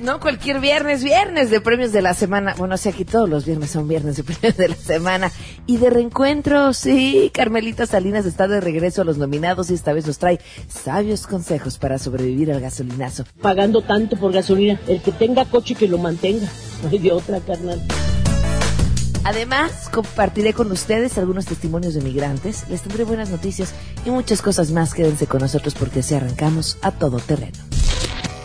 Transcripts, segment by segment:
no cualquier viernes, viernes de premios de la semana. Bueno, o sea, aquí todos los viernes son viernes de premios de la semana. Y de reencuentro, sí, Carmelita Salinas está de regreso a los nominados y esta vez nos trae sabios consejos para sobrevivir al gasolinazo. Pagando tanto por gasolina, el que tenga coche que lo mantenga. No hay de otra, carnal. Además, compartiré con ustedes algunos testimonios de migrantes, les tendré buenas noticias y muchas cosas más. Quédense con nosotros porque así arrancamos a todo terreno.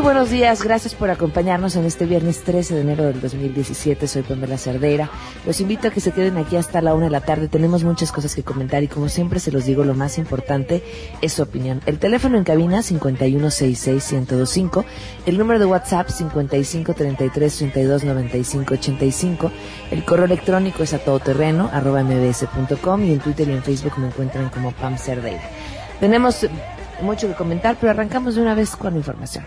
Muy buenos días, gracias por acompañarnos en este viernes 13 de enero del 2017. Soy Pamela Cerdera. Los invito a que se queden aquí hasta la una de la tarde. Tenemos muchas cosas que comentar y como siempre se los digo, lo más importante es su opinión. El teléfono en cabina 5166125, el número de WhatsApp 5533329585, el correo electrónico es a todoterreno arroba mbs.com y en Twitter y en Facebook me encuentran como Pam Cerdeira. Tenemos mucho que comentar, pero arrancamos de una vez con la información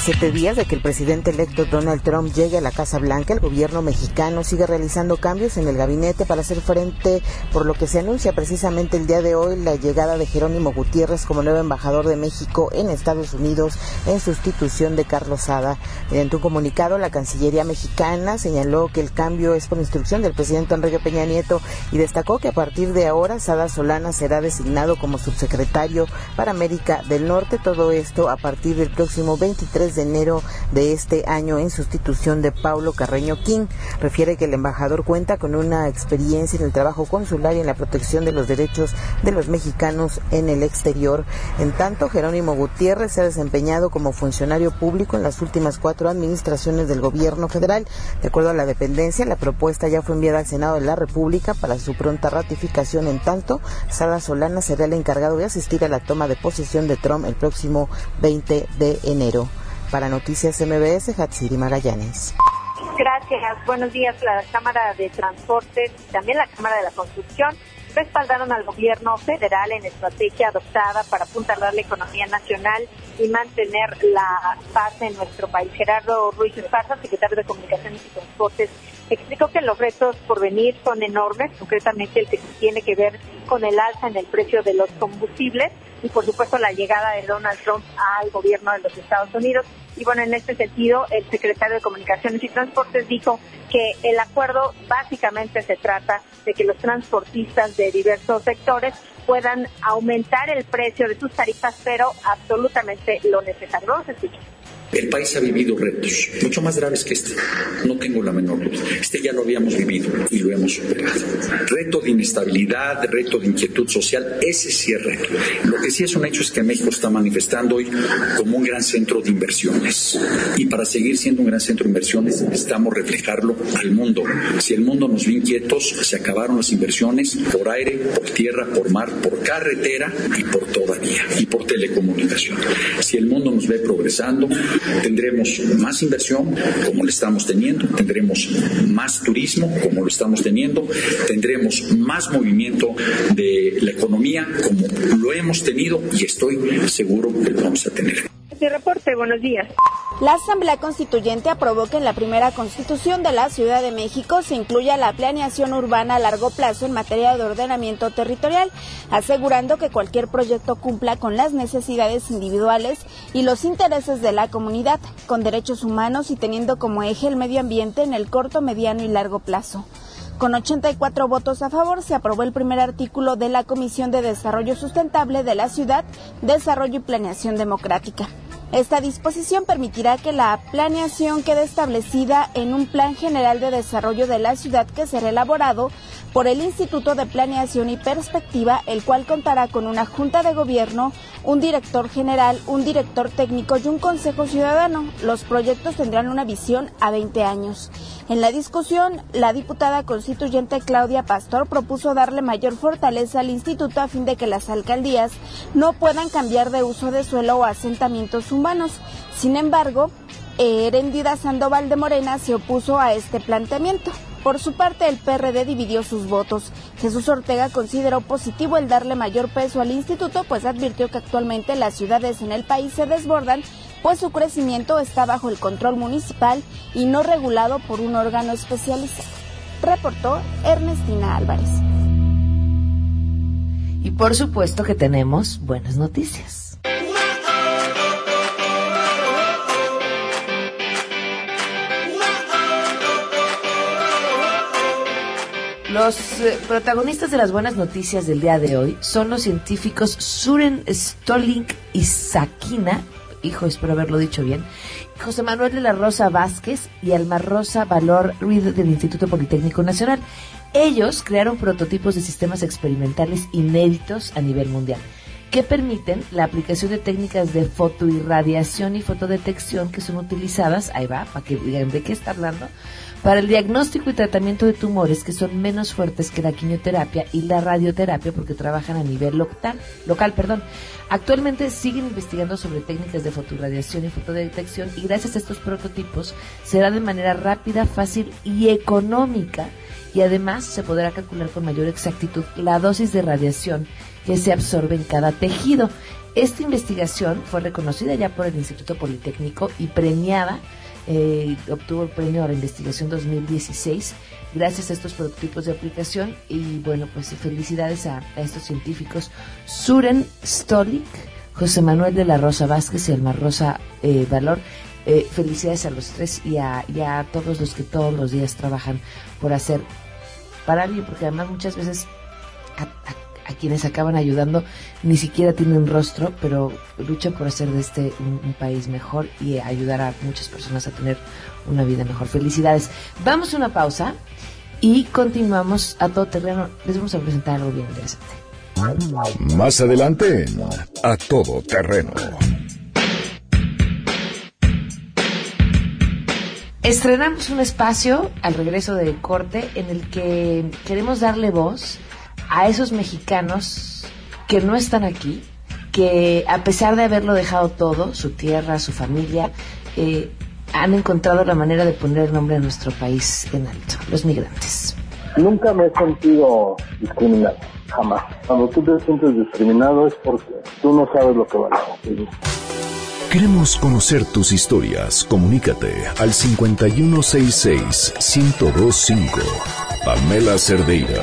siete días de que el presidente electo Donald Trump llegue a la Casa Blanca, el gobierno mexicano sigue realizando cambios en el gabinete para hacer frente, por lo que se anuncia precisamente el día de hoy, la llegada de Jerónimo Gutiérrez como nuevo embajador de México en Estados Unidos en sustitución de Carlos Sada. Mediante un comunicado, la Cancillería mexicana señaló que el cambio es por instrucción del presidente Enrique Peña Nieto y destacó que a partir de ahora Sada Solana será designado como subsecretario para América del Norte. Todo esto a partir del próximo 23 de enero de este año en sustitución de Paulo Carreño King. Refiere que el embajador cuenta con una experiencia en el trabajo consular y en la protección de los derechos de los mexicanos en el exterior. En tanto, Jerónimo Gutiérrez se ha desempeñado como funcionario público en las últimas cuatro administraciones del gobierno federal. De acuerdo a la dependencia, la propuesta ya fue enviada al Senado de la República para su pronta ratificación. En tanto, Sada Solana será el encargado de asistir a la toma de posesión de Trump el próximo 20 de enero. Para Noticias MBS, Hatsiri Magallanes. Gracias. Buenos días. La Cámara de Transportes y también la Cámara de la Construcción respaldaron al gobierno federal en estrategia adoptada para apuntalar la economía nacional y mantener la paz en nuestro país. Gerardo Ruiz Esparza, secretario de Comunicaciones y Transportes, explicó que los retos por venir son enormes, concretamente el que tiene que ver con el alza en el precio de los combustibles y por supuesto la llegada de Donald Trump al gobierno de los Estados Unidos. Y bueno, en este sentido, el secretario de Comunicaciones y Transportes dijo que el acuerdo básicamente se trata de que los transportistas de diversos sectores puedan aumentar el precio de sus tarifas, pero absolutamente lo necesario. El país ha vivido retos mucho más graves que este. No tengo la menor duda. Este ya lo habíamos vivido y lo hemos superado. Reto de inestabilidad, reto de inquietud social, ese sí es reto. Lo que sí es un hecho es que México está manifestando hoy como un gran centro de inversiones. Y para seguir siendo un gran centro de inversiones necesitamos reflejarlo al mundo. Si el mundo nos ve inquietos, se acabaron las inversiones por aire, por tierra, por mar, por carretera y por toda vía y por telecomunicación. Si el mundo nos ve progresando, tendremos más inversión como lo estamos teniendo, tendremos más turismo como lo estamos teniendo, tendremos más movimiento de la economía como lo hemos tenido y estoy seguro que lo vamos a tener. Este reporte, buenos días. La Asamblea Constituyente aprobó que en la primera constitución de la Ciudad de México se incluya la planeación urbana a largo plazo en materia de ordenamiento territorial, asegurando que cualquier proyecto cumpla con las necesidades individuales y los intereses de la comunidad, con derechos humanos y teniendo como eje el medio ambiente en el corto, mediano y largo plazo. Con 84 votos a favor se aprobó el primer artículo de la Comisión de Desarrollo Sustentable de la Ciudad, Desarrollo y Planeación Democrática. Esta disposición permitirá que la planeación quede establecida en un plan general de desarrollo de la ciudad que será elaborado por el Instituto de Planeación y Perspectiva, el cual contará con una junta de gobierno, un director general, un director técnico y un consejo ciudadano. Los proyectos tendrán una visión a 20 años. En la discusión, la diputada constituyente Claudia Pastor propuso darle mayor fortaleza al instituto a fin de que las alcaldías no puedan cambiar de uso de suelo o asentamientos humanos. Sin embargo, Herendida Sandoval de Morena se opuso a este planteamiento. Por su parte, el PRD dividió sus votos. Jesús Ortega consideró positivo el darle mayor peso al instituto, pues advirtió que actualmente las ciudades en el país se desbordan, pues su crecimiento está bajo el control municipal y no regulado por un órgano especializado. Reportó Ernestina Álvarez. Y por supuesto que tenemos buenas noticias. Los eh, protagonistas de las buenas noticias del día de hoy son los científicos Suren Stolink y Sakina, hijo, espero haberlo dicho bien, José Manuel de la Rosa Vázquez y Alma Rosa Valor Ruiz del Instituto Politécnico Nacional. Ellos crearon prototipos de sistemas experimentales inéditos a nivel mundial que permiten la aplicación de técnicas de fotoirradiación y fotodetección que son utilizadas, ahí va, para que digan de qué está hablando, para el diagnóstico y tratamiento de tumores que son menos fuertes que la quimioterapia y la radioterapia porque trabajan a nivel local. local perdón. Actualmente siguen investigando sobre técnicas de fotorradiación y fotodetección y gracias a estos prototipos será de manera rápida, fácil y económica y además se podrá calcular con mayor exactitud la dosis de radiación que se absorbe en cada tejido. Esta investigación fue reconocida ya por el Instituto Politécnico y premiada eh, obtuvo el premio a la investigación 2016 gracias a estos prototipos de aplicación y bueno pues felicidades a, estos científicos Suren Stolik, José Manuel de la Rosa Vázquez y Elmar Rosa eh, Valor. Eh, felicidades a los tres y a, todos los que todos los días trabajan por hacer para alguien porque además muchas veces a quienes acaban ayudando ni siquiera tienen rostro, pero luchan por hacer de este un, país mejor y ayudar a muchas personas a tener una vida mejor. Felicidades. Vamos a una pausa y continuamos a todo terreno. Les vamos a presentar algo bien interesante. Más adelante A Todo Terreno. Estrenamos un espacio al regreso de corte en el que queremos darle voz a esos mexicanos que no están aquí, que a pesar de haberlo dejado todo, su tierra, su familia, eh, han encontrado la manera de poner el nombre de nuestro país en alto, los migrantes. Nunca me he sentido discriminado, jamás. Cuando tú te sientes discriminado es porque tú no sabes lo que vale. Queremos conocer tus historias. Comunícate al 5166-1025. Pamela Cerdeira.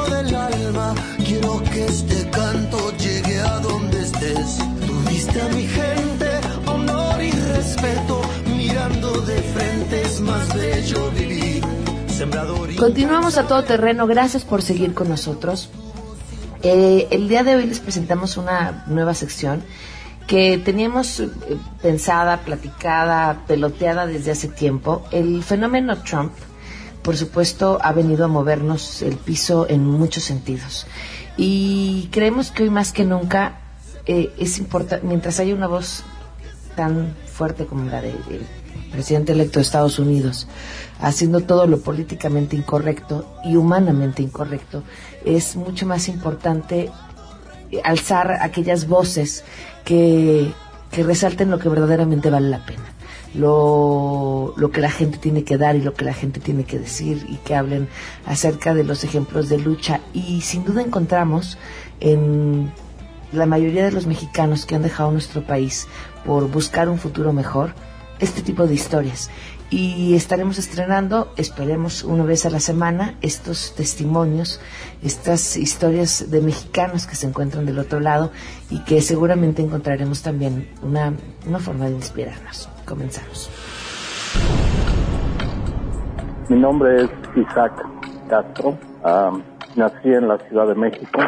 Continuamos a todo terreno, gracias por seguir con nosotros. Eh, el día de hoy les presentamos una nueva sección que teníamos eh, pensada, platicada, peloteada desde hace tiempo. El fenómeno Trump, por supuesto, ha venido a movernos el piso en muchos sentidos. Y creemos que hoy más que nunca eh, es importante, mientras haya una voz tan fuerte como la de, de presidente electo de Estados Unidos, haciendo todo lo políticamente incorrecto y humanamente incorrecto, es mucho más importante alzar aquellas voces que, que resalten lo que verdaderamente vale la pena. Lo, lo, que la gente tiene que dar y lo que la gente tiene que decir y que hablen acerca de los ejemplos de lucha. Y sin duda encontramos en la mayoría de los mexicanos que han dejado nuestro país por buscar un futuro mejor, este tipo de historias. Y estaremos estrenando, esperemos una vez a la semana, estos testimonios, estas historias de mexicanos que se encuentran del otro lado y que seguramente encontraremos también una, una forma de inspirarnos. Comenzamos. Mi nombre es Isaac Castro. nací en la Ciudad de México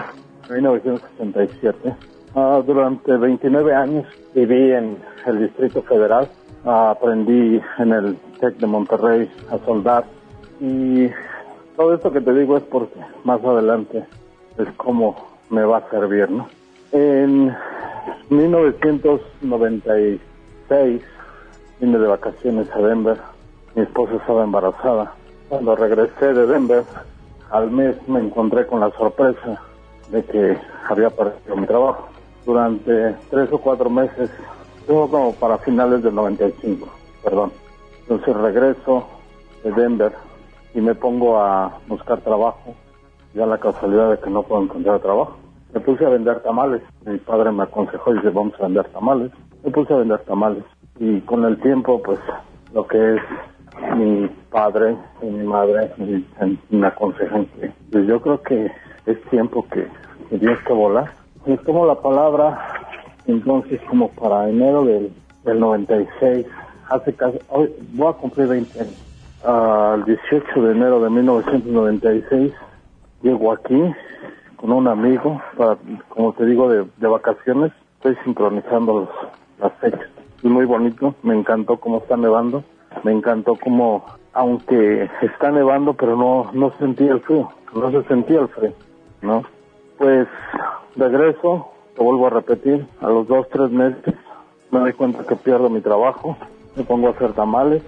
en 1967. Ah, durante 29 años viví en el Distrito Federal aprendí en el TEC de Monterrey a soldar y todo esto que te digo es porque más adelante es como me va a servir, ¿no? En 1996 vine de vacaciones a Denver. Mi esposa estaba embarazada. Cuando regresé de Denver, al mes me encontré con la sorpresa de que había perdido mi trabajo. Durante tres o cuatro meses, todo como para finales del 95, perdón. Entonces regreso de Denver y me pongo a buscar trabajo. Ya la casualidad de que no puedo encontrar trabajo. Me puse a vender tamales. Mi padre me aconsejó y dice, vamos a vender tamales. Me puse a vender tamales. Y con el tiempo, pues, lo que es mi padre y mi madre me, aconsejan que pues yo creo que es tiempo que, Dios que volar. Y es como la palabra, entonces como para enero del, del 96, hace casi, hoy voy a cumplir 20 años. Al 18 de enero de 1996 llego aquí con un amigo, para, como te digo, de, de vacaciones. Estoy sincronizando los, las fechas. Es muy bonito, me encantó cómo está nevando me encantó como, aunque está nevando, pero no, no sentía el frío, no se sentía el frío, ¿no? Pues regreso, te vuelvo a repetir, a los dos, tres meses me doy cuenta que pierdo mi trabajo, me pongo a hacer tamales,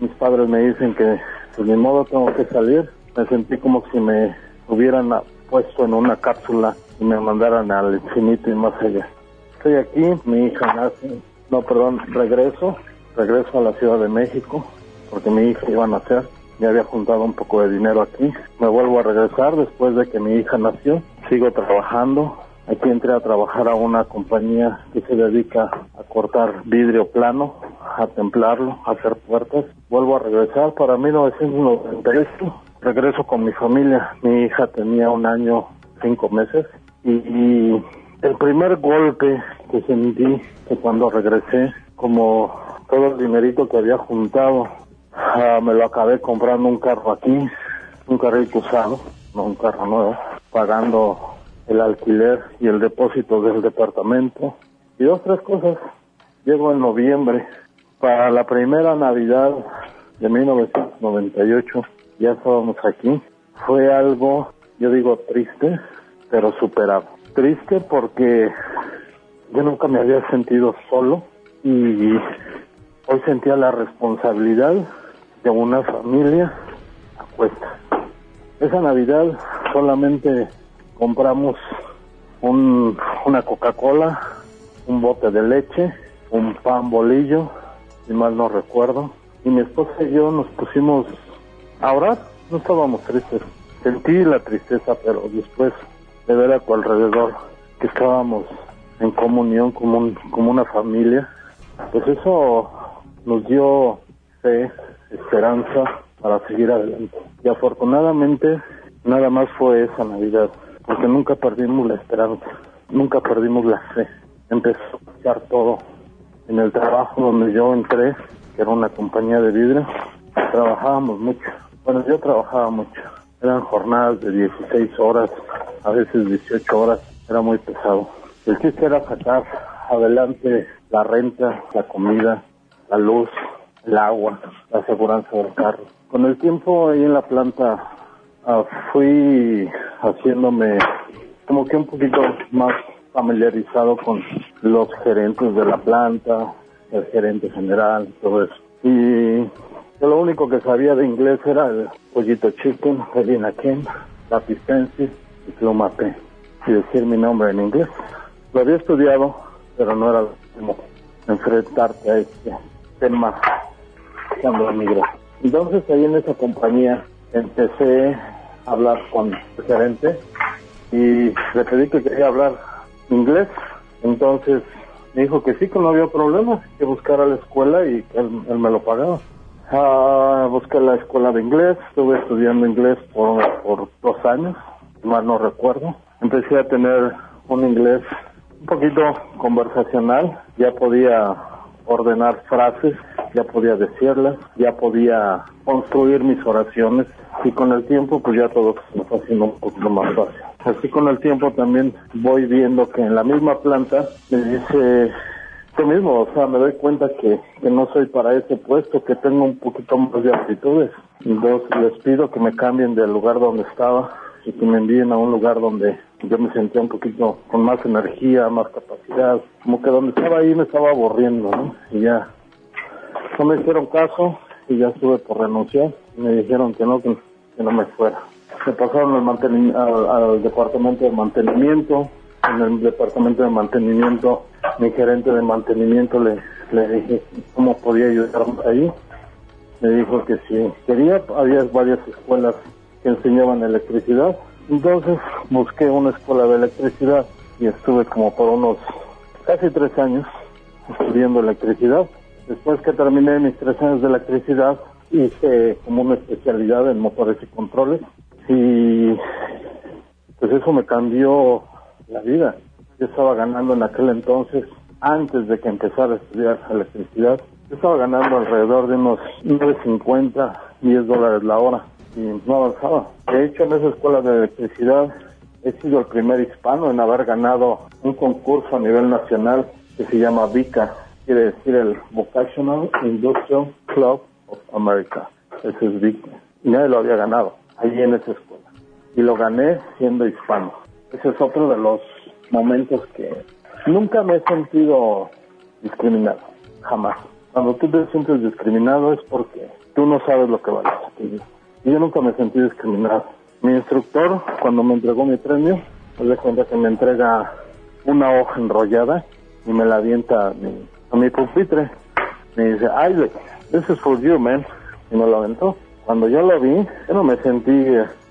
mis padres me dicen que pues ni modo tengo que salir, me sentí como si me hubieran puesto en una cápsula y me mandaran al infinito y más allá. Estoy aquí, mi hija nace, no, perdón, regreso, regreso a la Ciudad de México porque mi hija iba a nacer. Ya había juntado un poco de dinero aquí. Me vuelvo a regresar después de que mi hija nació. Sigo trabajando. Aquí entré a trabajar a una compañía que se dedica a cortar vidrio plano, a templarlo, a hacer puertas. Vuelvo a regresar para 1998. Regreso con mi familia. Mi hija tenía un año, cinco meses. Y, el primer golpe que sentí que cuando regresé, como todo el dinerito que había juntado, ah, me lo acabé comprando un carro aquí, un carrito usado, no un carro nuevo, pagando el alquiler y el depósito del departamento y dos, tres cosas. Llego en noviembre para la primera Navidad de 1998, ya estábamos aquí. Fue algo, yo digo triste, pero superado. Triste porque yo nunca me había sentido solo y hoy sentía la responsabilidad de una familia a cuesta. Esa Navidad solamente compramos un, una Coca-Cola, un bote de leche, un pan bolillo, si mal no recuerdo, y mi esposa y yo nos pusimos a orar, no estábamos tristes, sentí la tristeza, pero después de ver a tu alrededor que estábamos en comunión como, un, como una familia, pues eso nos dio fe, esperanza para seguir adelante. Y afortunadamente nada más fue esa Navidad, porque nunca perdimos la esperanza, nunca perdimos la fe. Empezó a pasar todo. En el trabajo donde yo entré, que era una compañía de vidrio, trabajábamos mucho. Bueno, yo trabajaba mucho. Eran jornadas de 16 horas, a veces 18 horas. Era muy pesado. El chiste era sacar adelante la renta, la comida, la luz, el agua, la aseguranza del carro. Con el tiempo ahí en la planta uh, fui haciéndome como que un poquito más familiarizado con los gerentes de la planta, el gerente general, todo eso. Y yo lo único que sabía de inglés era el pollito chicken, el inaken, la pistensis y pluma P, y decir mi nombre en inglés. Lo había estudiado, pero no era mismo enfrentarte a este tema cuando emigré. Entonces ahí en esa compañía empecé hablar con el gerente y le pedí que quería hablar inglés. Entonces me dijo que sí, que no había problema, que buscara la escuela y él, él me lo pagaba. Ah, busqué la escuela de inglés, estuve estudiando inglés por, por dos años, más no recuerdo. Empecé a tener un inglés un poquito conversacional, ya podía ordenar frases, ya podía decirlas, ya podía construir mis oraciones y con el tiempo pues ya todo se me fue haciendo un poquito más fácil. Así con el tiempo también voy viendo que en la misma planta me dice yo mismo, o sea, me doy cuenta que, que no soy para ese puesto, que tengo un poquito más de aptitudes. Entonces les pido que me cambien del lugar donde estaba y que me envíen a un lugar donde yo me sentía un poquito con más energía, más capacidad, como que donde estaba ahí me estaba aburriendo, ¿no? Y ya No me hicieron caso y ya estuve por renunciar. Me dijeron que no, que, no me fuera. Me pasaron al, al, departamento de mantenimiento. En el departamento de mantenimiento, mi gerente de mantenimiento le, le dije cómo podía ayudarme ahí. Me dijo que si quería, había varias escuelas que enseñaban electricidad. Entonces busqué una escuela de electricidad y estuve como por unos casi tres años estudiando electricidad. Después que terminé mis tres años de electricidad, hice como una especialidad en motores y controles y pues eso me cambió la vida. Yo estaba ganando en aquel entonces, antes de que empezara a estudiar electricidad, yo estaba ganando alrededor de unos 9.50, 10 dólares la hora y no avanzaba. De hecho, en esa escuela de electricidad he sido el primer hispano en haber ganado un concurso a nivel nacional que se llama VICA, quiere decir el Vocational Industrial Club of America. Ese es VICA. Y nadie lo había ganado allí en esa escuela. Y lo gané siendo hispano. Ese es otro de los momentos que nunca me he sentido discriminado. Jamás. Cuando tú te sientes discriminado es porque tú no sabes lo que vale. Y yo nunca me sentí discriminado. Mi instructor, cuando me entregó mi premio, me de cuenta que me entrega una hoja enrollada y me la avienta mi, mi pupitre. Me dice, Isaac, this is for you, man. Y me lo aventó. Cuando yo lo vi, yo no me sentí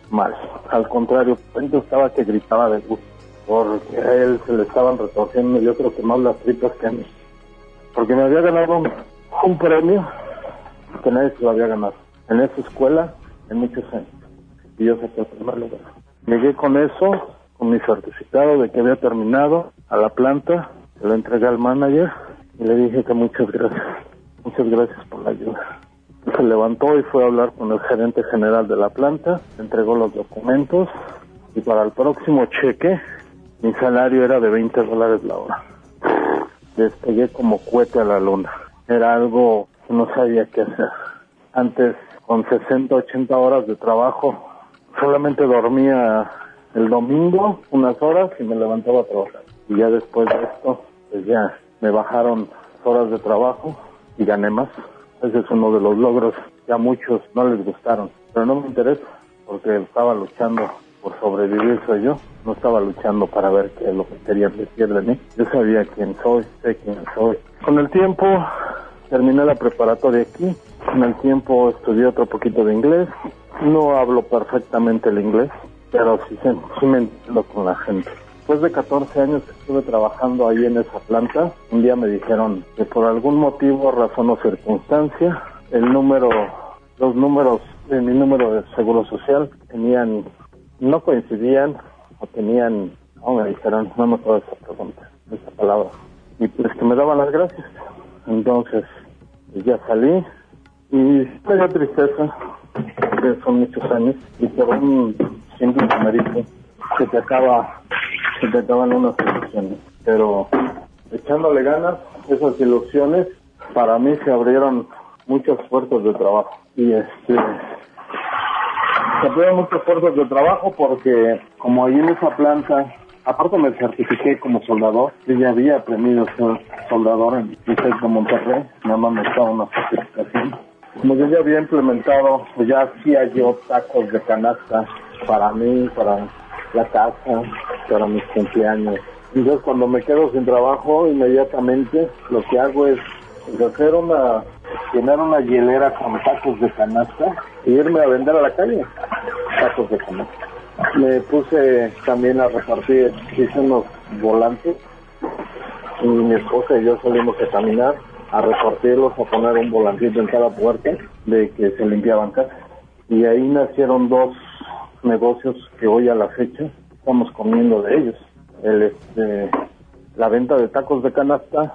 mal. Al contrario, yo estaba que gritaba de gusto. Porque a él se le estaban retorciendo, yo creo que más las tripas que a mí. Porque me había ganado un, premio que nadie se lo había ganado. En esa escuela, en muchos años. Y yo saqué el primer lugar. Llegué con eso, con mi certificado de que había terminado a la planta se lo entregué al manager y le dije que muchas gracias, muchas gracias por la ayuda. Se levantó y fue a hablar con el gerente general de la planta, entregó los documentos y para el próximo cheque mi salario era de 20 dólares la hora. Despegué como cohete a la luna. Era algo que no sabía qué hacer. Antes, con 60, 80 horas de trabajo, solamente dormía el domingo unas horas y me levantaba a trabajar. Y ya después de esto, pues ya me bajaron horas de trabajo y gané más. Ese es uno de los logros que a muchos no les gustaron. Pero no me interesa, porque estaba luchando por sobrevivir soy yo. No estaba luchando para ver qué es lo que querían decir de mí. Yo sabía quién soy, sé quién soy. Con el tiempo terminé la preparatoria aquí. Con el tiempo estudié otro poquito de inglés. No hablo perfectamente el inglés, pero sí, sí me entiendo con la gente. Después de 14 años que estuve trabajando ahí en esa planta, un día me dijeron que por algún motivo, razón o circunstancia, el número, los números de mi número de seguro social tenían, no coincidían o tenían, no me dijeron, no me acuerdo esa pregunta, esa palabra. Y pues que me daban las gracias. Entonces, pues ya salí y me dio tristeza, que son muchos años, y por un simple numerito que te acaba se unas ilusiones. Pero echándole ganas, esas ilusiones, para mí se abrieron muchas puertas de trabajo. Y este, se abrieron muchas puertas de trabajo porque como ahí en esa planta, aparte me certifiqué como soldador, y ya había aprendido a ser soldador en ICES de Monterrey, nada más me estaba una certificación. Como yo ya había implementado, pues ya hacía yo tacos de canasta para mí, para la casa para mis cumpleaños. Entonces cuando me quedo sin trabajo, inmediatamente lo que hago es hacer una, llenar una hielera con tacos de canasta e irme a vender a la calle tacos de canasta. Me puse también a repartir, hice unos volantes y mi esposa y yo salimos a caminar, a repartirlos, a poner un volantito en cada puerta de que se limpiaban casas. Y ahí nacieron dos negocios que hoy a la fecha estamos comiendo de ellos. El, este, la venta de tacos de canasta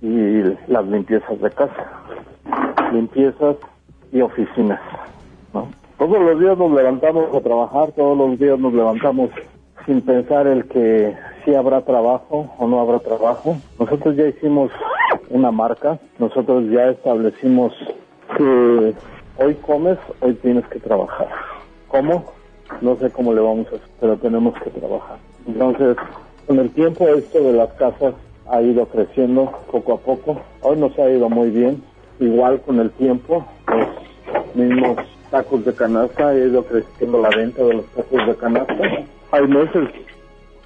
y las limpiezas de casa. Limpiezas y oficinas. Todos los días nos levantamos a trabajar, todos los días nos levantamos sin pensar el que si habrá trabajo o no habrá trabajo. Nosotros ya hicimos una marca, nosotros ya establecimos que hoy comes, hoy tienes que trabajar. ¿Cómo? No sé cómo le vamos a hacer, pero tenemos que trabajar. Entonces, con el tiempo esto de las casas ha ido creciendo poco a poco. Hoy nos ha ido muy bien. igual con el tiempo, los mismos tacos de canasta, he ido creciendo la venta de los tacos de canasta. Hay meses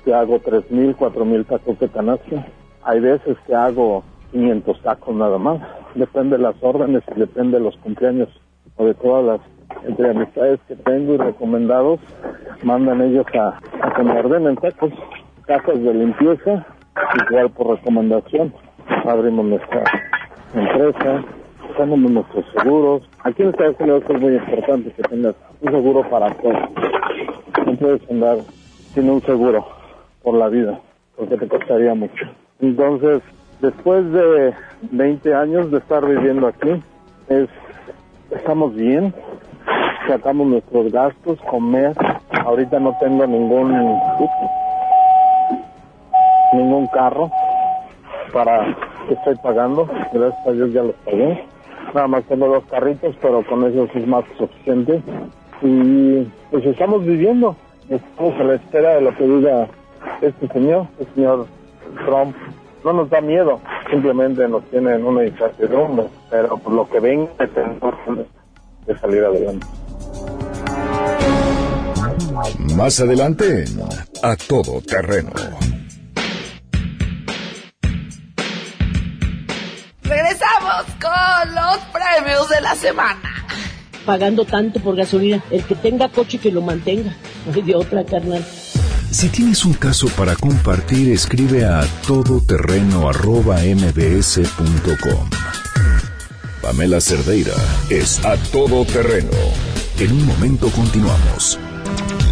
que hago 3.000, 4.000 tacos de canasta. Hay veces que hago 500 tacos nada más. Depende de las órdenes y depende de los cumpleaños o de todas las entre amistades que tengo y recomendados, mandan ellos a, a que me ordenen tacos, casas de limpieza, igual por recomendación. Abrimos nuestra empresa, tenemos nuestros seguros. Aquí en Estados Unidos es muy importante que tengas un seguro para todo. No puedes andar sin un seguro por la vida, porque te costaría mucho. Entonces, después de 20 años de estar viviendo aquí, es estamos bien, sacamos nuestros gastos, comer. Ahorita no tengo ningún ningún carro para que estoy pagando. Gracias a Dios ya los pagué. Nada más tengo dos carritos, pero con eso es más que suficiente. Y pues estamos viviendo. Estamos a la espera de lo que diga este señor, el señor Trump. No nos da miedo, simplemente nos tiene en una incertidumbre, pero por lo que ven, tenemos de salir adelante. Más adelante, a todo terreno. Regresamos con los premios de la semana. Pagando tanto por gasolina. El que tenga coche que lo mantenga. No hay de otra, carnal. Si tienes un caso para compartir, escribe a todoterreno.mbs.com. Pamela Cerdeira es a todo terreno. En un momento continuamos.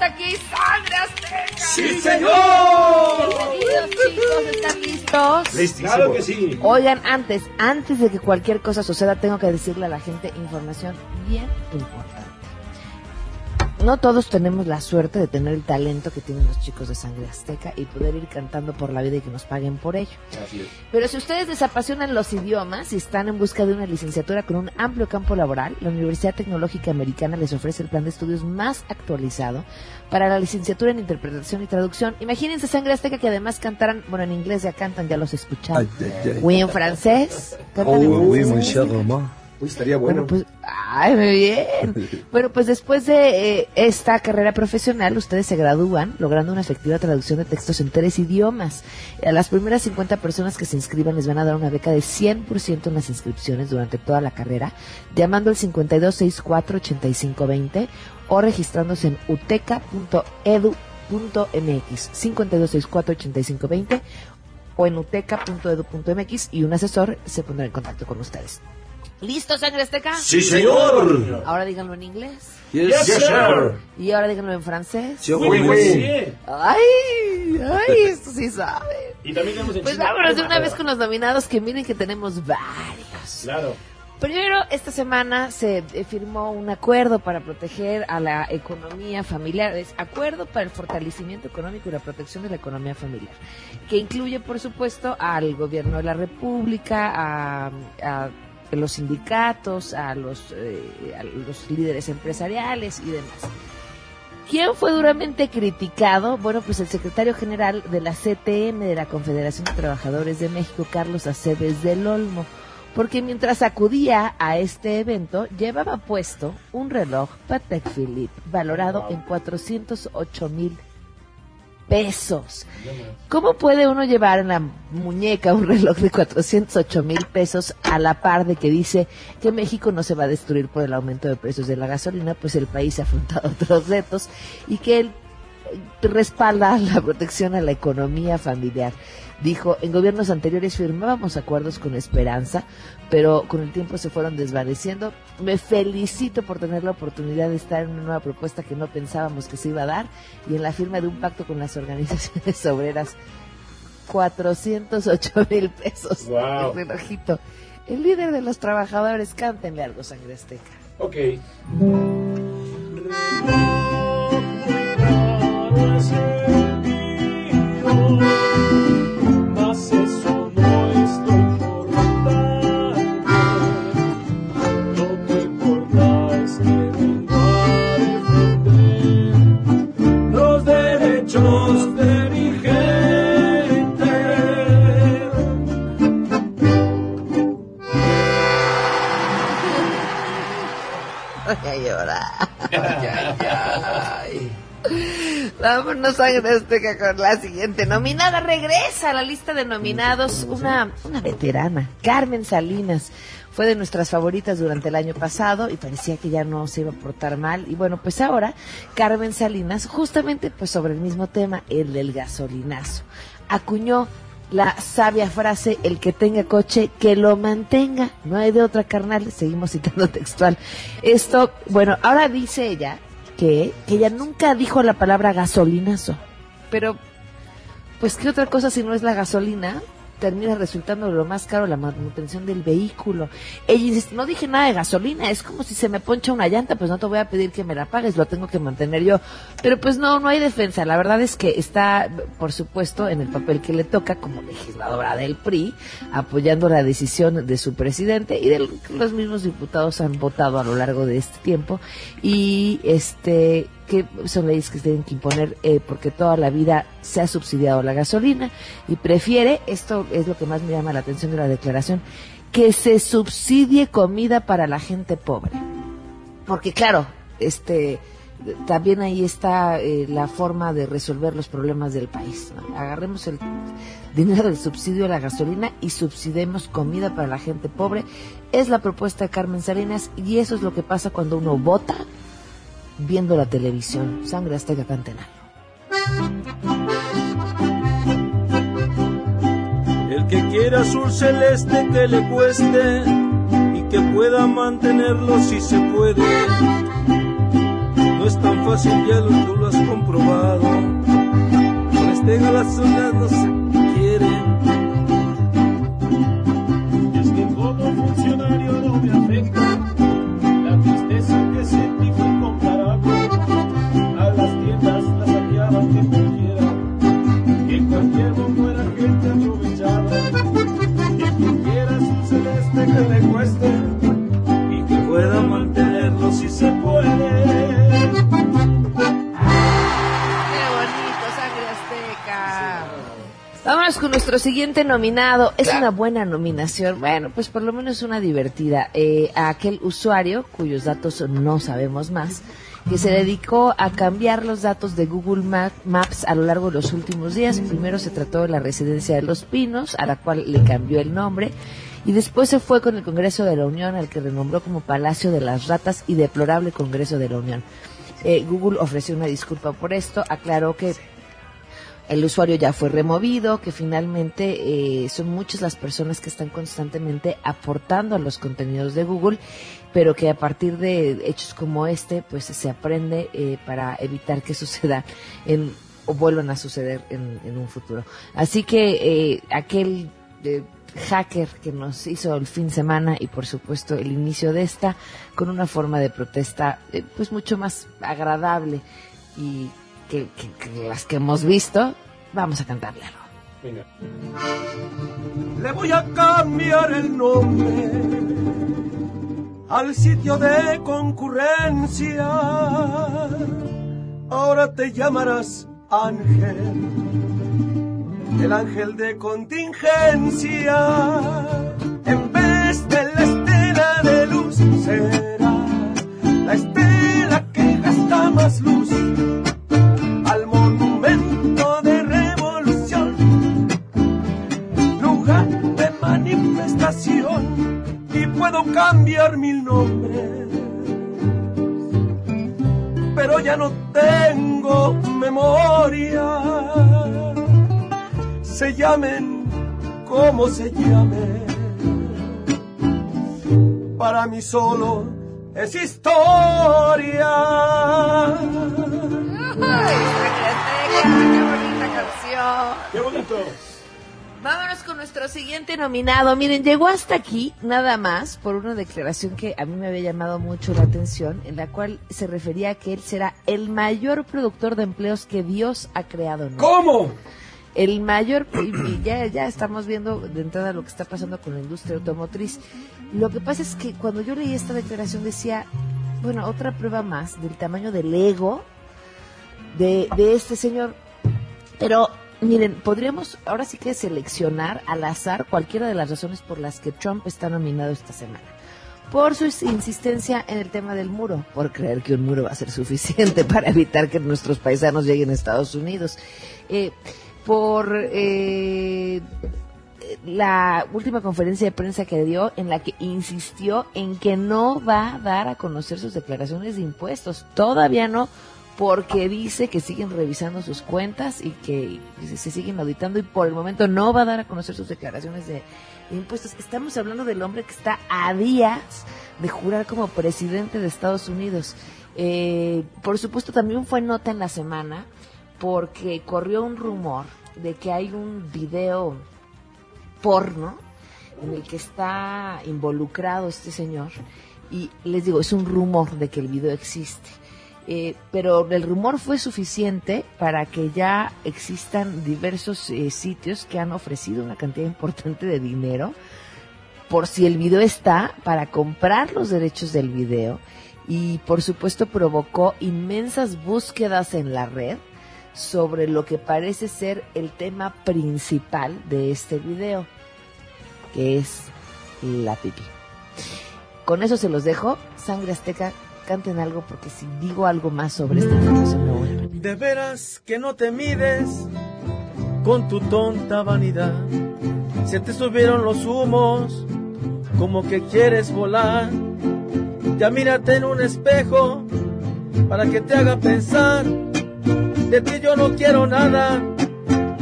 Está aquí Sangre Azteca. ¡Sí, señor! Bienvenidos chicos, ¿están listos? Claro que sí. Oigan, antes, antes de que cualquier cosa suceda, tengo que decirle a la gente información bien importante. No todos tenemos la suerte de tener el talento que tienen los chicos de Sangre Azteca y poder ir cantando por la vida y que nos paguen por ello. Así es. Pero si ustedes les apasionan los idiomas y están en busca de una licenciatura con un amplio campo laboral, la Universidad Tecnológica Americana les ofrece el plan de estudios más actualizado para la licenciatura en interpretación y traducción. Imagínense Sangre Azteca que además cantaran, bueno, en inglés ya cantan, ya los escucharon. O en francés. cantan en francés. Uy, estaría bueno. Bueno, pues, ay, muy bien. Bueno, pues después de eh, esta carrera profesional, ustedes se gradúan logrando una efectiva traducción de textos en tres idiomas. A las primeras 50 personas que se inscriban les van a dar una beca de 100% en las inscripciones durante toda la carrera, llamando al 5264-8520 o registrándose en uteca.edu.mx. 5264-8520 o en uteca.edu.mx y un asesor se pondrá en contacto con ustedes. ¿Listo, sangre azteca? ¡Sí, señor! Ahora díganlo en inglés. Yes, sir. Y ahora díganlo en francés. Sí, oui, oui. Ay, ay, esto sí sabe. Y también tenemos en Pues vámonos de una vez con los nominados, que miren que tenemos varios. Claro. Primero, esta semana se eh, firmó un acuerdo para proteger a la economía familiar, es acuerdo para el fortalecimiento económico y la protección de la economía familiar, que incluye, por supuesto, al gobierno de la República, a, a los sindicatos, a los, eh, a los líderes empresariales y demás. ¿Quién fue duramente criticado? Bueno, pues el secretario general de la CTM, de la Confederación de Trabajadores de México, Carlos Aceves del Olmo, porque mientras acudía a este evento, llevaba puesto un reloj Patek Philippe valorado en 408 mil pesos. ¿Cómo puede uno llevar en la muñeca un reloj de 408 mil pesos a la par de que dice que México no se va a destruir por el aumento de precios de la gasolina? Pues el país ha afrontado otros retos y que él respalda la protección a la economía familiar. Dijo, en gobiernos anteriores firmábamos acuerdos con esperanza, pero con el tiempo se fueron desvaneciendo. Me felicito por tener la oportunidad de estar en una nueva propuesta que no pensábamos que se iba a dar y en la firma de un pacto con las organizaciones obreras. 408 mil pesos Wow. el relojito. el líder de los trabajadores. Cántenle algo, Sangre Azteca. Ok. Azteca, con la siguiente nominada. Regresa a la lista de nominados una, una veterana, Carmen Salinas. Fue de nuestras favoritas durante el año pasado y parecía que ya no se iba a portar mal. Y bueno, pues ahora Carmen Salinas, justamente pues sobre el mismo tema, el del gasolinazo, acuñó la sabia frase, el que tenga coche, que lo mantenga. No hay de otra carnal, seguimos citando textual. Esto, bueno, ahora dice ella que, ella nunca dijo la palabra gasolinazo. Pero, pues, ¿qué otra cosa si no es la gasolina? Termina resultando lo más caro la manutención del vehículo. Ella insiste, no dije nada de gasolina, es como si se me poncha una llanta, pues no te voy a pedir que me la pagues, lo tengo que mantener yo. Pero pues no, no hay defensa. La verdad es que está, por supuesto, en el papel que le toca como legisladora del PRI, apoyando la decisión de su presidente y de los mismos diputados han votado a lo largo de este tiempo. Y este, que son leyes que se tienen que imponer eh, porque toda la vida se ha subsidiado la gasolina y prefiere, esto es lo que más me llama la atención de la declaración, que se subsidie comida para la gente pobre. Porque claro, este también ahí está eh, la forma de resolver los problemas del país. Agarremos el dinero del subsidio a la gasolina y subsidemos comida para la gente pobre. Es la propuesta de Carmen Salinas y eso es lo que pasa cuando uno vota viendo la televisión. Sangre Azteca Cantenal. El que quiera azul celeste que le cueste y que pueda mantenerlo si se puede. No es tan fácil, ya lo, tú lo has comprobado. Con este gasolina no se quiere. Cueste. Y que pueda mantenerlo si se puede. ¡Qué bonito, Sangre Azteca! Vámonos con nuestro siguiente nominado. Es una buena nominación. Bueno, pues por lo menos una divertida. Eh, a aquel usuario cuyos datos no sabemos más, que se dedicó a cambiar los datos de Google Ma- Maps a lo largo de los últimos días. Primero se trató de la residencia de Los Pinos, a la cual le cambió el nombre. Y después se fue con el Congreso de la Unión, al que renombró como Palacio de las Ratas y Deplorable Congreso de la Unión. Eh, Google ofreció una disculpa por esto, aclaró que el usuario ya fue removido, que finalmente eh, son muchas las personas que están constantemente aportando a los contenidos de Google, pero que a partir de hechos como este, pues se aprende eh, para evitar que suceda en, o vuelvan a suceder en, un futuro. Así que eh, aquel eh, hacker que nos hizo el fin de semana y por supuesto el inicio de esta con una forma de protesta eh, pues mucho más agradable y que, las que hemos visto, vamos a cantarle algo. Venga. Le voy a cambiar el nombre al sitio de concurrencia. Ahora te llamarás Ángel, el ángel de contingencia. En vez de la estela de luz, será la estela que gasta más luz llamen como se llamen. Para mí solo es historia. ¡Qué bonita canción! ¡Qué bonito! Vámonos con nuestro siguiente nominado. Miren, llegó hasta aquí nada más por una declaración que a mí me había llamado mucho la atención, en la cual se refería a que él será el mayor productor de empleos que Dios ha creado. ¿no? ¿Cómo? El mayor, y- ya, ya estamos viendo de entrada lo que está pasando con la industria automotriz. Lo que pasa es que cuando yo leí esta declaración decía, bueno, otra prueba más del tamaño del ego de, de este señor. Pero miren, podríamos ahora sí que seleccionar al azar cualquiera de las razones por las que Trump está nominado esta semana. Por su insistencia en el tema del muro, por creer que un muro va a ser suficiente para evitar que nuestros paisanos lleguen a Estados Unidos. Eh, por eh, la última conferencia de prensa que dio en la que insistió en que no va a dar a conocer sus declaraciones de impuestos. Todavía no, porque dice que siguen revisando sus cuentas y que se siguen auditando y por el momento no va a dar a conocer sus declaraciones de, de impuestos. Estamos hablando del hombre que está a días de jurar como presidente de Estados Unidos. Eh, por supuesto, también fue nota en la semana porque corrió un rumor de que hay un video porno en el que está involucrado este señor y les digo, es un rumor de que el video existe. Eh, pero el rumor fue suficiente para que ya existan diversos eh, sitios que han ofrecido una cantidad importante de dinero por si el video está para comprar los derechos del video y por supuesto provocó inmensas búsquedas en la red sobre lo que parece ser el tema principal de este video, que es la pipí. Con eso se los dejo. Sangre Azteca, canten algo porque si digo algo más sobre esta información me voy. De veras que no te mides con tu tonta vanidad. Se te subieron los humos, como que quieres volar. Ya mírate en un espejo para que te haga pensar. De ti yo no quiero nada,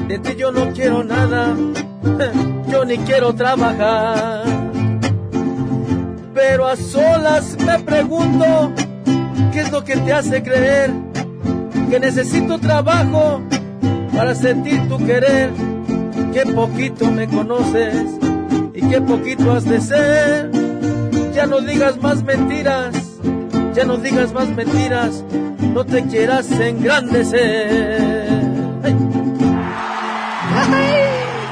de ti yo no quiero nada. Yo ni quiero trabajar. Pero a solas me pregunto, ¿qué es lo que te hace creer que necesito trabajo para sentir tu querer? Qué poquito me conoces y qué poquito has de ser. Ya no digas más mentiras, ya no digas más mentiras, no te quieras engrandecer. Ay. ¡Ay!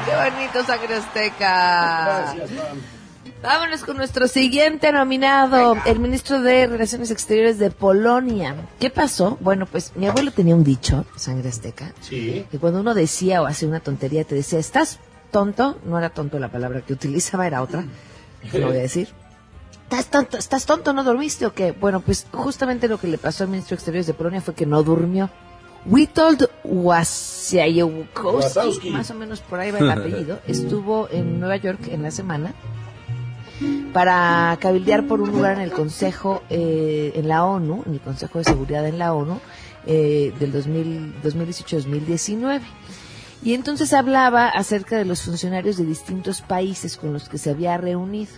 ¡Qué bonito, Sangre Azteca! Vámonos con nuestro siguiente nominado, el ministro de Relaciones Exteriores de Polonia. ¿Qué pasó? Bueno, pues mi abuelo tenía un dicho, Sangre Azteca, Sí. que cuando uno decía o hacía una tontería te decía, ¿estás tonto? No era tonto la palabra que utilizaba, era otra. Lo voy a decir. ¿Estás tonto, ¿Estás tonto? ¿No dormiste o qué? Bueno, pues justamente lo que le pasó al ministro de Exteriores de Polonia fue que no durmió. Witold Wasiajewskowski, Wazowski. más o menos por ahí va el apellido, estuvo en Nueva York en la semana para cabildear por un lugar en el Consejo, eh, en la ONU, en el Consejo de Seguridad en la ONU, eh, del 2000 2018-2019. Y entonces hablaba acerca de los funcionarios de distintos países con los que se había reunido.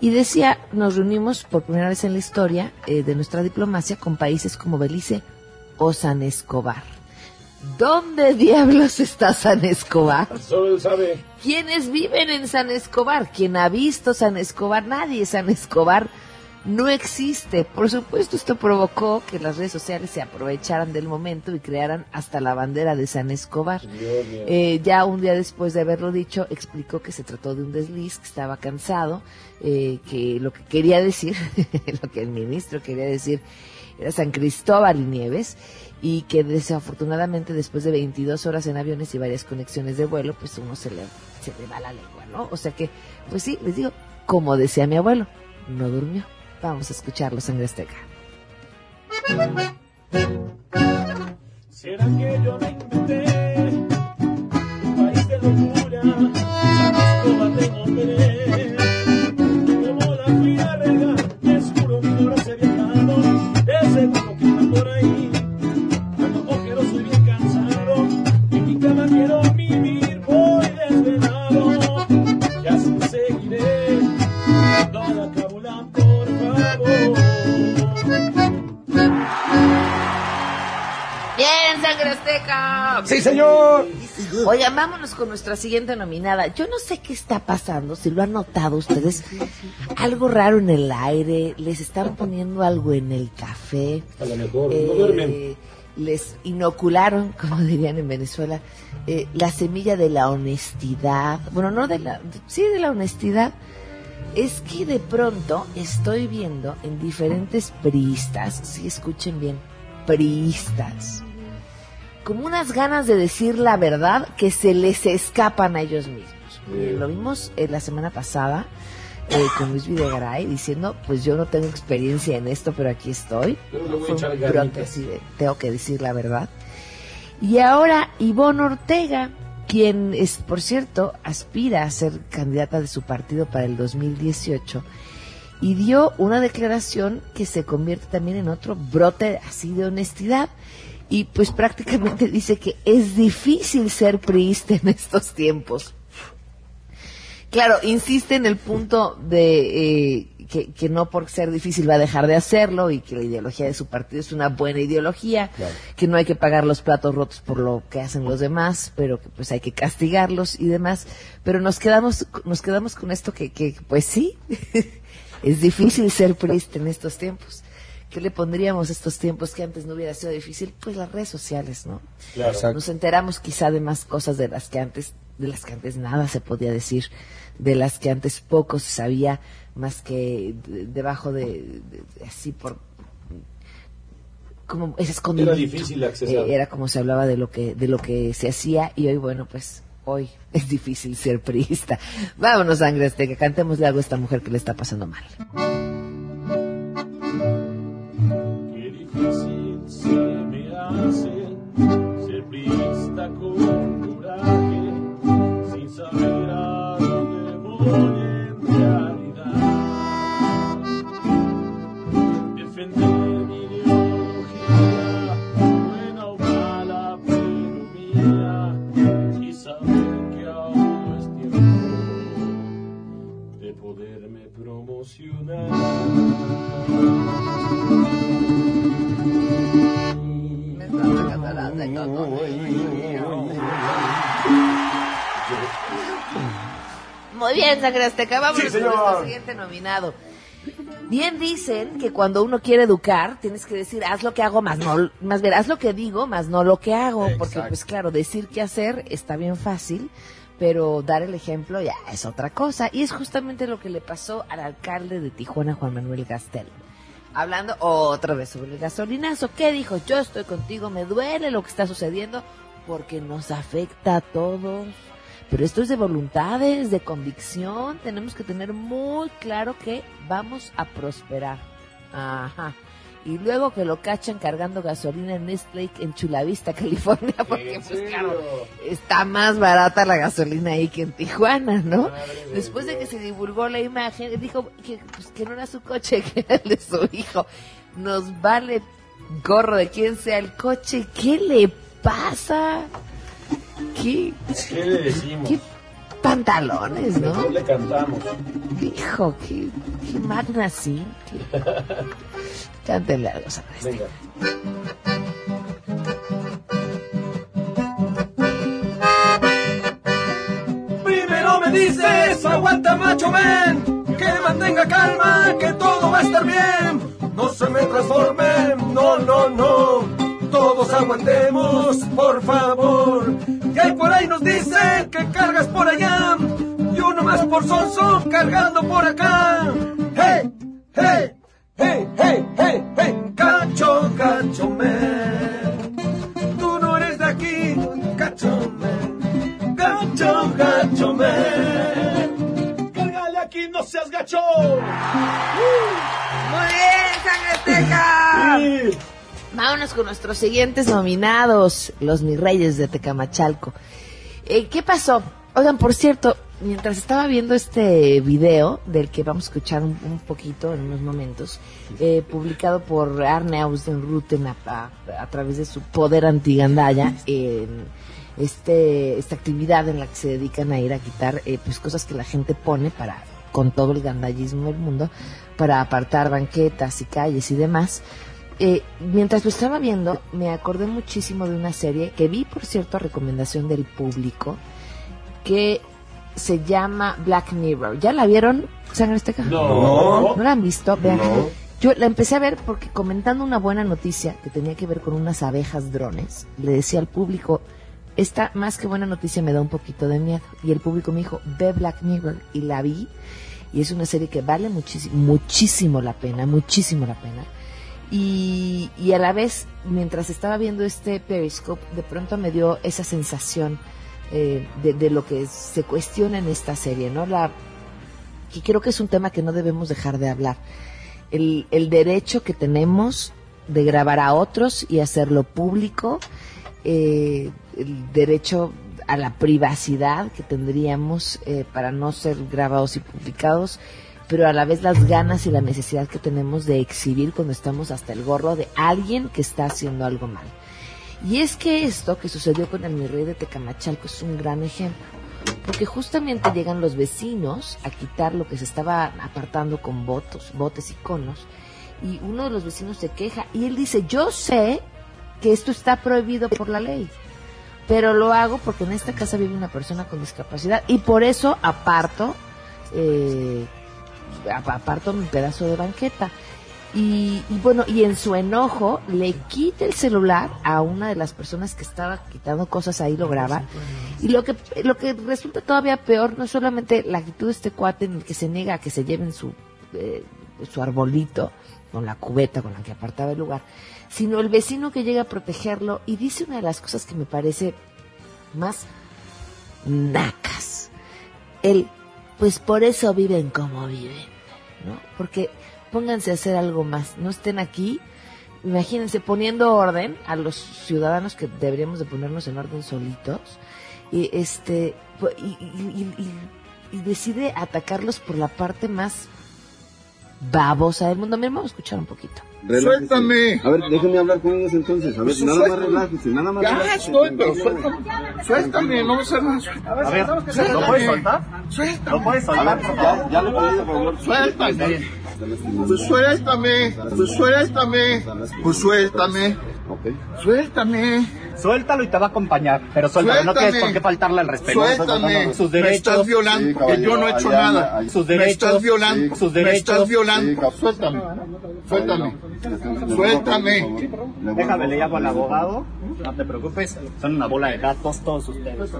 Y decía, nos reunimos por primera vez en la historia eh, de nuestra diplomacia con países como Belice o San Escobar. ¿Dónde diablos está San Escobar? Solo él sabe. ¿Quiénes viven en San Escobar? ¿Quién ha visto San Escobar? Nadie. San Escobar no existe. Por supuesto, esto provocó que las redes sociales se aprovecharan del momento y crearan hasta la bandera de San Escobar. Eh, ya un día después de haberlo dicho, explicó que se trató de un desliz, que estaba cansado, eh, que lo que quería decir, lo que el ministro quería decir, era San Cristóbal y Nieves, y que desafortunadamente después de 22 horas en aviones y varias conexiones de vuelo, pues uno se le, se le va la lengua, ¿no? O sea que, pues sí, les digo, como decía mi abuelo, no durmió. Vamos a escucharlo, Sangre Azteca. ¿Será que yo me inventé un país de locura? Sangre Azteca. Sí, señor. Oigan, vámonos con nuestra siguiente nominada. Yo no sé qué está pasando, si lo han notado ustedes. Algo raro en el aire, les están poniendo algo en el café. A lo mejor, Eh, no duermen. les inocularon, como dirían en Venezuela, eh, la semilla de la honestidad. Bueno, no de la, de- sí de la honestidad. Es que de pronto estoy viendo en diferentes priistas, si escuchen bien, priistas, como unas ganas de decir la verdad que se les escapan a ellos mismos. Eh, lo vimos eh, la semana pasada eh, con Luis Videgaray diciendo, pues yo no tengo experiencia en esto, pero aquí estoy. Pero voy Fue brote tengo que decir la verdad. Y ahora Ivonne Ortega, quien es, por cierto, aspira a ser candidata de su partido para el 2018, y dio una declaración que se convierte también en otro brote así de honestidad. Y pues prácticamente dice que es difícil ser priista en estos tiempos. Claro, insiste en el punto de eh, que, que no por ser difícil va a dejar de hacerlo y que la ideología de su partido es una buena ideología, que no hay que pagar los platos rotos por lo que hacen los demás, pero que pues hay que castigarlos y demás. Pero nos quedamos, nos quedamos con esto que, que pues sí, es difícil ser priista en estos tiempos. ¿Qué le pondríamos a estos tiempos que antes no hubiera sido difícil? Pues las redes sociales, ¿no? Claro. Nos enteramos quizá de más cosas de las que antes, de las que antes nada se podía decir, de las que antes poco se sabía, más que de- debajo de, de- de- así por como es escondido. Era difícil accesar. era como se hablaba de lo que de lo que se hacía y hoy bueno pues hoy es difícil ser priista. Vámonos sangre azteca, cantémosle algo a esta mujer que le está pasando mal. Muy bien, Sangre Azteca. Vamos Sí, nuestro siguiente nominado. Bien dicen que cuando uno quiere educar, tienes que decir, haz lo que hago, más no, más bien, haz lo que digo, más no lo que hago. Porque, pues claro, decir qué hacer está bien fácil, pero dar el ejemplo ya es otra cosa. Y es justamente lo que le pasó al alcalde de Tijuana, Juan Manuel Gastel. Hablando otra vez sobre el gasolinazo, ¿qué dijo? Yo estoy contigo, me duele lo que está sucediendo porque nos afecta a todos. Pero esto es de voluntades, de convicción. Tenemos que tener muy claro que vamos a prosperar. Ajá. Y luego que lo cachan cargando gasolina en East Lake, en Chula Vista, California, porque ¿En pues claro, está más barata la gasolina ahí que en Tijuana, ¿no? Después de que se divulgó la imagen, dijo que, pues, que no era su coche, que era el de su hijo. Nos vale gorro de quién sea el coche. ¿Qué le pasa? ¿Qué, ¿Qué le decimos? qué pantalones, no? Mejor le cantamos. Hijo, qué, qué magna sí. Cántenle algo, Sandra. Venga. Primero me dices, aguanta macho ven, que mantenga calma, que todo va a estar bien. No se me transformen, no, no, no. Todos aguantemos, por favor. Que por ahí nos dicen que cargas por allá. Y uno más por sonso cargando por acá. ¡Hey! ¡Hey! ¡Hey! ¡Hey! ¡Hey! ¡Hey! ¡Cacho, cacho, Vámonos con nuestros siguientes nominados, los mis reyes de Tecamachalco. Eh, ¿Qué pasó? Oigan, por cierto, mientras estaba viendo este video, del que vamos a escuchar un, un poquito en unos momentos, eh, publicado por Arne Austenruten a, a, a través de su poder antigandaya, en este, esta actividad en la que se dedican a ir a quitar eh, pues cosas que la gente pone para, con todo el gandallismo del mundo, para apartar banquetas y calles y demás eh, mientras lo estaba viendo, me acordé muchísimo de una serie que vi, por cierto, a recomendación del público, que se llama Black Mirror. ¿Ya la vieron, Sangre Azteca? No. ¿No la han visto? Vean. No. Yo la empecé a ver porque comentando una buena noticia que tenía que ver con unas abejas drones, le decía al público, esta más que buena noticia me da un poquito de miedo. Y el público me dijo, ve Black Mirror. Y la vi. Y es una serie que vale muchísimo, muchísimo la pena, muchísimo la pena. Y, a la vez, mientras estaba viendo este Periscope, de pronto me dio esa sensación eh, de, de lo que se cuestiona en esta serie, ¿no? La, que creo que es un tema que no debemos dejar de hablar. El, el derecho que tenemos de grabar a otros y hacerlo público, eh, el derecho a la privacidad que tendríamos eh, para no ser grabados y publicados, pero a la vez las ganas y la necesidad que tenemos de exhibir cuando estamos hasta el gorro de alguien que está haciendo algo mal. Y es que esto que sucedió con el mi rey de Tecamachalco es un gran ejemplo, porque justamente llegan los vecinos a quitar lo que se estaba apartando con votos, botes y conos, y uno de los vecinos se queja y él dice, yo sé que esto está prohibido por la ley, pero lo hago porque en esta casa vive una persona con discapacidad y por eso aparto, eh, aparto mi pedazo de banqueta. Y, y bueno, y en su enojo le quita el celular a una de las personas que estaba quitando cosas ahí, lo graba. Y lo que, lo que resulta todavía peor no es solamente la actitud de este cuate en el que se niega a que se lleven su, eh, su arbolito con la cubeta con la que apartaba el lugar, sino el vecino que llega a protegerlo y dice una de las cosas que me parece más nacas. El, pues por eso viven como viven, ¿no? Porque pónganse a hacer algo más, no estén aquí, imagínense poniendo orden a los ciudadanos que deberíamos de ponernos en orden solitos, y este, y- y- y decide atacarlos por la parte más babosa del mundo. Miren, vamos a escuchar un poquito. Suéltame. A ver, déjenme hablar con ellos entonces. A ver, Pues nada más suéltame. relájese, nada más Ya relájese. estoy, pero suéltame. Suéltame, no me hacer más. A ver, ¿lo puedes soltar? Suéltame. ¿Lo puedes soltar, por favor? Ya le pedí, por favor. Suéltame. Pues suéltame. Pues suéltame. Pues suéltame. Suéltame. Suéltalo y te va a acompañar, pero suéltalo, no tienes por qué faltarle al respeto. Suéltame. Sus Me derechos. estás violando, que yo no he hecho nada. Sus Me derechos. estás violando. Sus Me derechos. estás violando. Suéltame. Suéltame. Suéltame. Déjame, le llamo al abogado. No te preocupes, son una bola de gatos todos ustedes.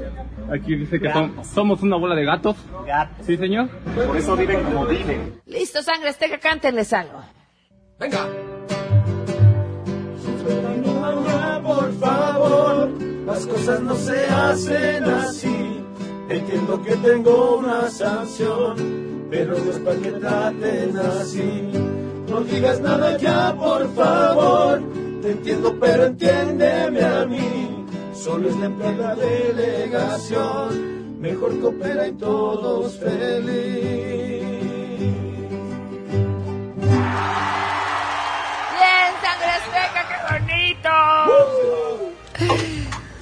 Aquí dice que som- somos una bola de gatos. Gatos. Sí, señor. Por eso viven como viven. Listo, sangre azteca, cántenles algo. Venga. Por favor, las cosas no se hacen así. Entiendo que tengo una sanción, pero no es para que traten así. No digas nada ya, por favor. Te entiendo, pero entiéndeme a mí. Solo es la empleada de delegación. Mejor coopera y todos felices.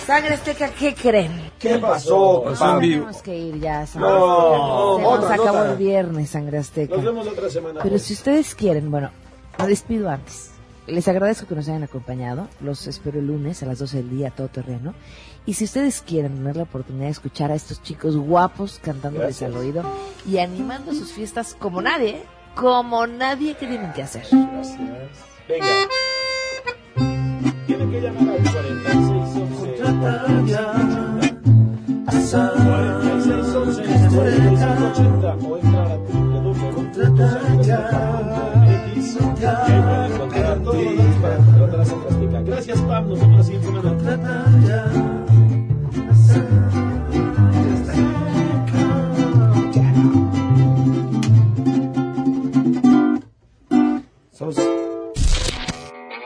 Sangre azteca, ¿qué creen? ¿Qué pasó, Pues papá? tenemos que ir ya, sangre No, azteca. Se nos acabó el viernes, sangre azteca. Nos vemos otra semana. Pero si ustedes quieren, bueno, me despido antes. Les agradezco que nos hayan acompañado. Los espero el lunes a las 12 del día, a todo terreno. Y si ustedes quieren tener la oportunidad de escuchar a estos chicos guapos cantándoles Gracias. al oído y animando sus fiestas como nadie, como nadie que tienen que hacer. Gracias. Venga. Tienen que llamar al 4611. Contratar ya. 4611 4580 o entrar a www.contratarya.mx y ahí pueden encontrar todos los datos para contratar a la Santa Azteca. Gracias, Pam. Nos vemos la siguiente semana.